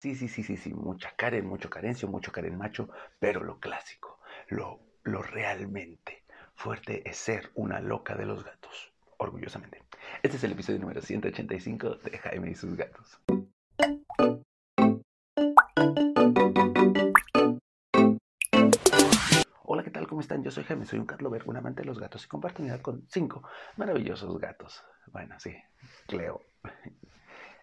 Sí, sí, sí, sí, sí, mucha Karen, mucho carencio, mucho Karen macho, pero lo clásico, lo, lo realmente fuerte es ser una loca de los gatos, orgullosamente. Este es el episodio número 185 de Jaime y sus gatos. Hola, ¿qué tal? ¿Cómo están? Yo soy Jaime, soy un cat lover, un amante de los gatos y comparto unidad con cinco maravillosos gatos. Bueno, sí, Cleo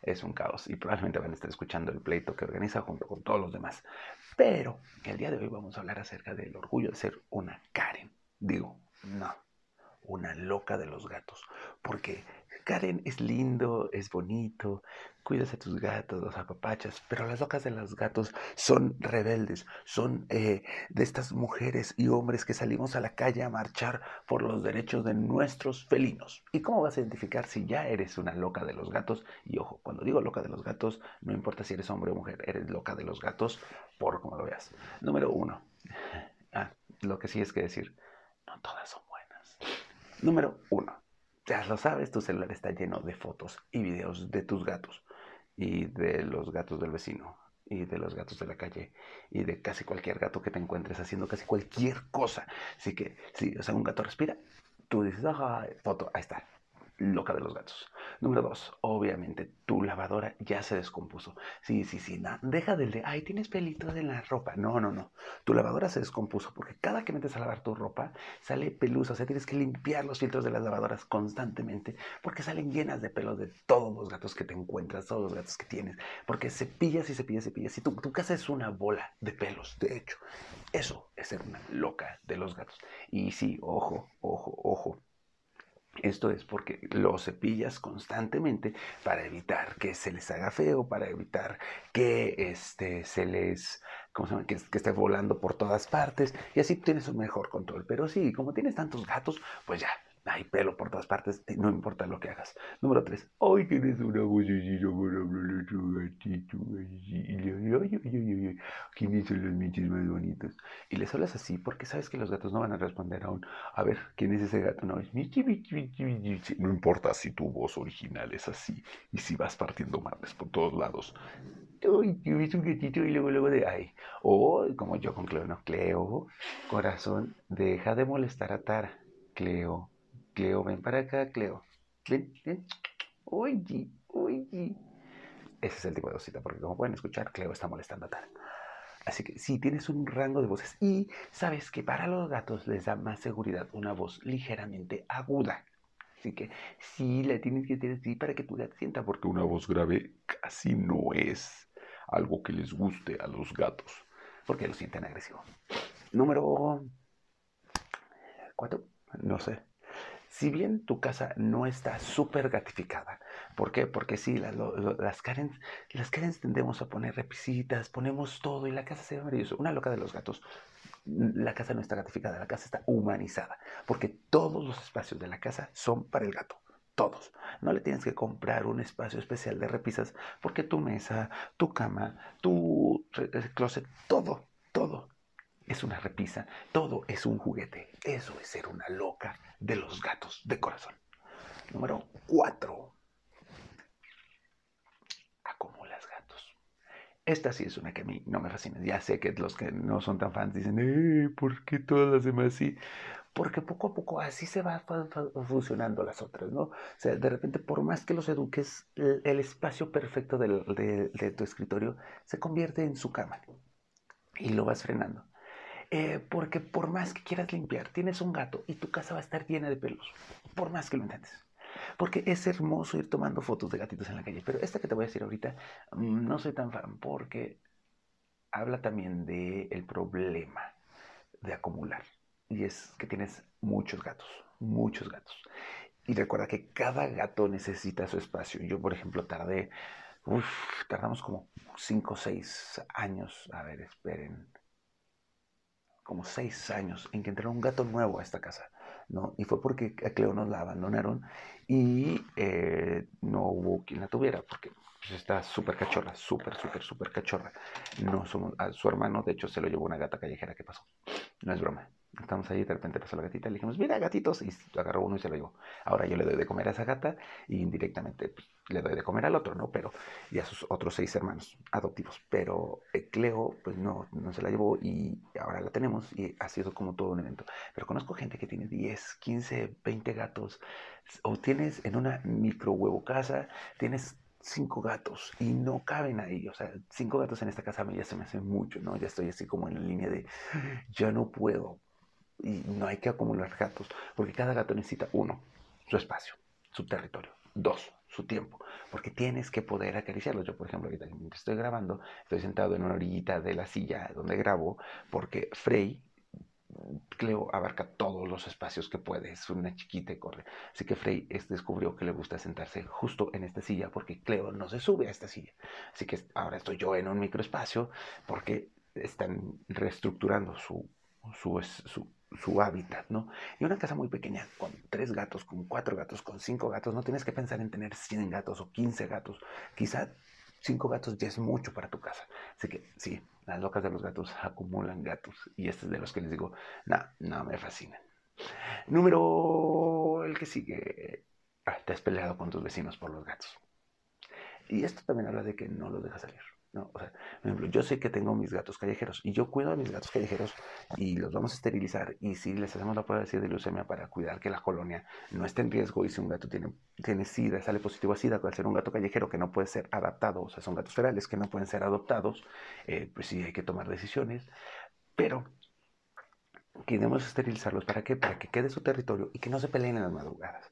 es un caos y probablemente van a estar escuchando el pleito que organiza junto con todos los demás. Pero el día de hoy vamos a hablar acerca del orgullo de ser una Karen. Digo, no, una loca de los gatos. Porque Karen es lindo, es bonito, cuidas a tus gatos, los apapachas, pero las locas de los gatos son rebeldes, son eh, de estas mujeres y hombres que salimos a la calle a marchar por los derechos de nuestros felinos. ¿Y cómo vas a identificar si ya eres una loca de los gatos? Y ojo, cuando digo loca de los gatos, no importa si eres hombre o mujer, eres loca de los gatos por como lo veas. Número uno. Ah, lo que sí es que decir, no todas son buenas. Número uno ya lo sabes, tu celular está lleno de fotos y videos de tus gatos y de los gatos del vecino y de los gatos de la calle y de casi cualquier gato que te encuentres haciendo casi cualquier cosa. Así que si o sea, un gato respira, tú dices, ah, foto, ahí está, loca de los gatos. Número dos, obviamente tu lavadora ya se descompuso. Sí, sí, sí, deja del de, ay, tienes pelitos en la ropa. No, no, no. Tu lavadora se descompuso porque cada que metes a lavar tu ropa sale pelusa. O sea, tienes que limpiar los filtros de las lavadoras constantemente porque salen llenas de pelos de todos los gatos que te encuentras, todos los gatos que tienes. Porque cepillas y cepillas cepillas. Y tu, tu casa es una bola de pelos, de hecho. Eso es ser una loca de los gatos. Y sí, ojo, ojo, ojo esto es porque lo cepillas constantemente para evitar que se les haga feo, para evitar que este, se les, ¿cómo se llama? Que, que, esté volando por todas partes y así tienes un mejor control. Pero sí, como tienes tantos gatos, pues ya, hay pelo por todas partes, no importa lo que hagas. Número 3. Hoy tienes una vocecita para hablarle tu gatito. Le ay, ay, ay, ¿quiénes son los michis más bonitos? Y les hablas así porque sabes que los gatos no van a responder aún. A ver, ¿quién es ese gato? No, es michi, michi, michi, michi. No importa si tu voz original es así y si vas partiendo madres por todos lados. Ay, tienes un gatito y luego, luego de ay. O como yo con Cleo, no, Cleo, corazón, deja de molestar a Tara. Cleo, Cleo, ven para acá, Cleo. Ven, ven. Oye, oye. Ese es el tipo de cosita, porque como pueden escuchar, Cleo está molestando a Tara. Así que sí, tienes un rango de voces. Y sabes que para los gatos les da más seguridad una voz ligeramente aguda. Así que sí, la tienes que tener así para que tu gato sienta, porque una voz grave casi no es algo que les guste a los gatos, porque lo sienten agresivo. Número cuatro, no sé si bien tu casa no está súper gatificada, ¿por qué? Porque sí, las Karen, las tendemos a poner repisitas, ponemos todo y la casa se ve maravillosa. Una loca de los gatos, la casa no está gatificada, la casa está humanizada, porque todos los espacios de la casa son para el gato. Todos. No le tienes que comprar un espacio especial de repisas porque tu mesa, tu cama, tu closet, todo, todo es una repisa, todo es un juguete. Eso es ser una loca de los gatos de corazón. Número 4. Acumulas gatos. Esta sí es una que a mí no me fascina. Ya sé que los que no son tan fans dicen, eh, ¿por qué todas las demás sí? Porque poco a poco así se va funcionando las otras, ¿no? O sea, de repente, por más que los eduques, el espacio perfecto de tu escritorio se convierte en su cama y lo vas frenando. Eh, porque por más que quieras limpiar, tienes un gato y tu casa va a estar llena de pelos, por más que lo intentes. Porque es hermoso ir tomando fotos de gatitos en la calle. Pero esta que te voy a decir ahorita, mm, no soy tan fan porque habla también del el problema de acumular. Y es que tienes muchos gatos, muchos gatos. Y recuerda que cada gato necesita su espacio. Yo, por ejemplo, tardé, uf, tardamos como 5 o 6 años. A ver, esperen como seis años en que entró un gato nuevo a esta casa, ¿no? Y fue porque a Cleo nos la abandonaron y eh, no hubo quien la tuviera, porque pues, está súper cachorra, súper, súper, súper cachorra. No somos, a su hermano, de hecho, se lo llevó una gata callejera, ¿qué pasó? No es broma. Estamos ahí, de repente pasó la gatita, le dijimos, mira, gatitos, y agarró uno y se lo llevó. Ahora yo le doy de comer a esa gata y indirectamente pues, le doy de comer al otro, ¿no? Pero, y a sus otros seis hermanos adoptivos. Pero Cleo, pues no, no se la llevó y ahora la tenemos y ha sido como todo un evento. Pero conozco gente que tiene 10, 15, 20 gatos, o tienes en una micro huevo casa, tienes cinco gatos y no caben ahí. O sea, cinco gatos en esta casa a mí ya se me hace mucho, ¿no? Ya estoy así como en la línea de, ya no puedo. Y no hay que acumular gatos, porque cada gato necesita, uno, su espacio, su territorio. Dos, su tiempo, porque tienes que poder acariciarlos. Yo, por ejemplo, ahorita estoy grabando, estoy sentado en una orillita de la silla donde grabo, porque Frey, Cleo abarca todos los espacios que puede, es una chiquita y corre. Así que Frey descubrió que le gusta sentarse justo en esta silla porque Cleo no se sube a esta silla. Así que ahora estoy yo en un microespacio porque están reestructurando su, su, su su hábitat, ¿no? Y una casa muy pequeña, con tres gatos, con cuatro gatos, con cinco gatos, no tienes que pensar en tener 100 gatos o 15 gatos. Quizá cinco gatos ya es mucho para tu casa. Así que sí, las locas de los gatos acumulan gatos. Y este es de los que les digo, no, no me fascinan. Número el que sigue. Ah, te has peleado con tus vecinos por los gatos. Y esto también habla de que no los dejas salir. ¿No? O sea, por ejemplo, yo sé que tengo mis gatos callejeros y yo cuido a mis gatos callejeros y los vamos a esterilizar y si les hacemos la prueba de leucemia para cuidar que la colonia no esté en riesgo y si un gato tiene, tiene sida, sale positivo a sida, al ser un gato callejero que no puede ser adaptado, o sea, son gatos ferales que no pueden ser adoptados, eh, pues sí hay que tomar decisiones, pero queremos esterilizarlos para qué? Para que quede su territorio y que no se peleen en las madrugadas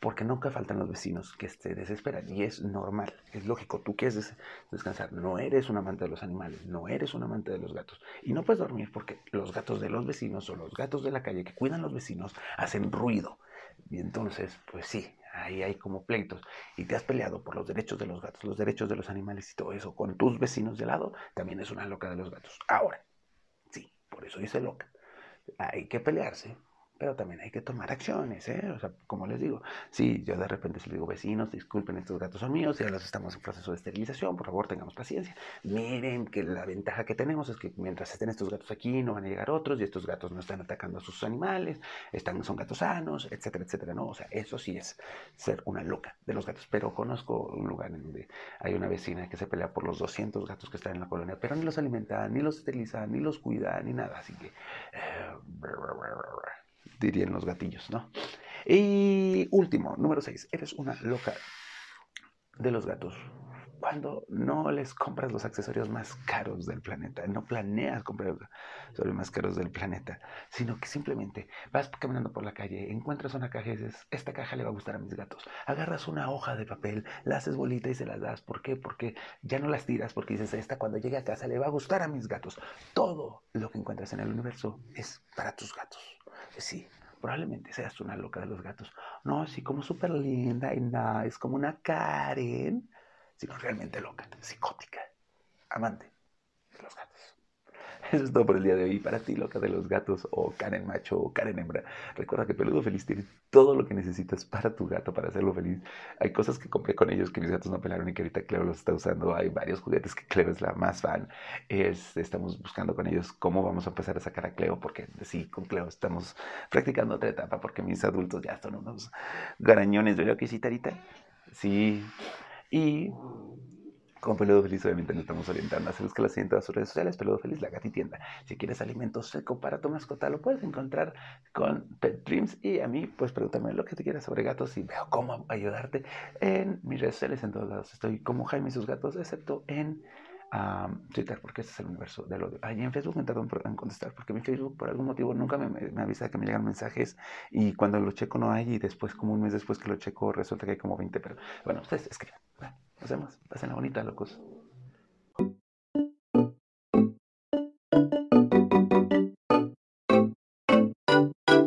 porque nunca faltan los vecinos que se desesperan y es normal, es lógico, tú quieres descansar, no eres un amante de los animales, no eres un amante de los gatos y no puedes dormir porque los gatos de los vecinos o los gatos de la calle que cuidan los vecinos hacen ruido y entonces pues sí, ahí hay como pleitos y te has peleado por los derechos de los gatos, los derechos de los animales y todo eso con tus vecinos de lado, también es una loca de los gatos. Ahora, sí, por eso dice loca, hay que pelearse pero también hay que tomar acciones, ¿eh? O sea, como les digo, si yo de repente les digo, vecinos, disculpen, estos gatos son míos, ya los estamos en proceso de esterilización, por favor, tengamos paciencia. Miren que la ventaja que tenemos es que mientras estén estos gatos aquí, no van a llegar otros, y estos gatos no están atacando a sus animales, están, son gatos sanos, etcétera, etcétera, ¿no? O sea, eso sí es ser una loca de los gatos, pero conozco un lugar en donde hay una vecina que se pelea por los 200 gatos que están en la colonia, pero ni los alimenta, ni los esteriliza, ni los cuida, ni nada, así que... Eh, dirían los gatillos, ¿no? Y último, número 6, eres una loca de los gatos. Cuando no les compras los accesorios más caros del planeta, no planeas comprar los accesorios más caros del planeta, sino que simplemente vas caminando por la calle, encuentras una caja y dices, esta caja le va a gustar a mis gatos. Agarras una hoja de papel, la haces bolita y se la das. ¿Por qué? Porque ya no las tiras, porque dices, esta cuando llegue a casa le va a gustar a mis gatos. Todo lo que encuentras en el universo es para tus gatos. Sí, probablemente seas una loca de los gatos. No, así como súper linda y es como una Karen, sino realmente loca, psicótica, amante de los gatos. Eso es todo por el día de hoy. Para ti, loca de los gatos, o Karen macho, o Karen hembra, recuerda que Peludo Feliz tiene todo lo que necesitas para tu gato, para hacerlo feliz. Hay cosas que compré con ellos que mis gatos no pelaron y que ahorita Cleo los está usando. Hay varios juguetes que Cleo es la más fan. Es, estamos buscando con ellos cómo vamos a empezar a sacar a Cleo, porque sí, con Cleo estamos practicando otra etapa, porque mis adultos ya son unos garañones. ¿Verdad que sí, Tarita? Sí. Y con Peludo Feliz obviamente nos estamos orientando a hacer que las en todas sus redes sociales, Peludo Feliz, la gatitienda. Si quieres alimento seco para tu mascota, lo puedes encontrar con Pet Dreams y a mí, pues pregúntame lo que te quieras sobre gatos y veo cómo ayudarte en mis redes sociales en todos lados. Estoy como Jaime y sus gatos, excepto en Twitter, porque este es el universo del odio. Ahí en Facebook me tardó en contestar, porque mi Facebook por algún motivo nunca me, me, avisa que me llegan mensajes y cuando lo checo no hay y después, como un mes después que lo checo, resulta que hay como 20, pero bueno, ustedes escriban. Nos vemos. Pasen la bonita, locos.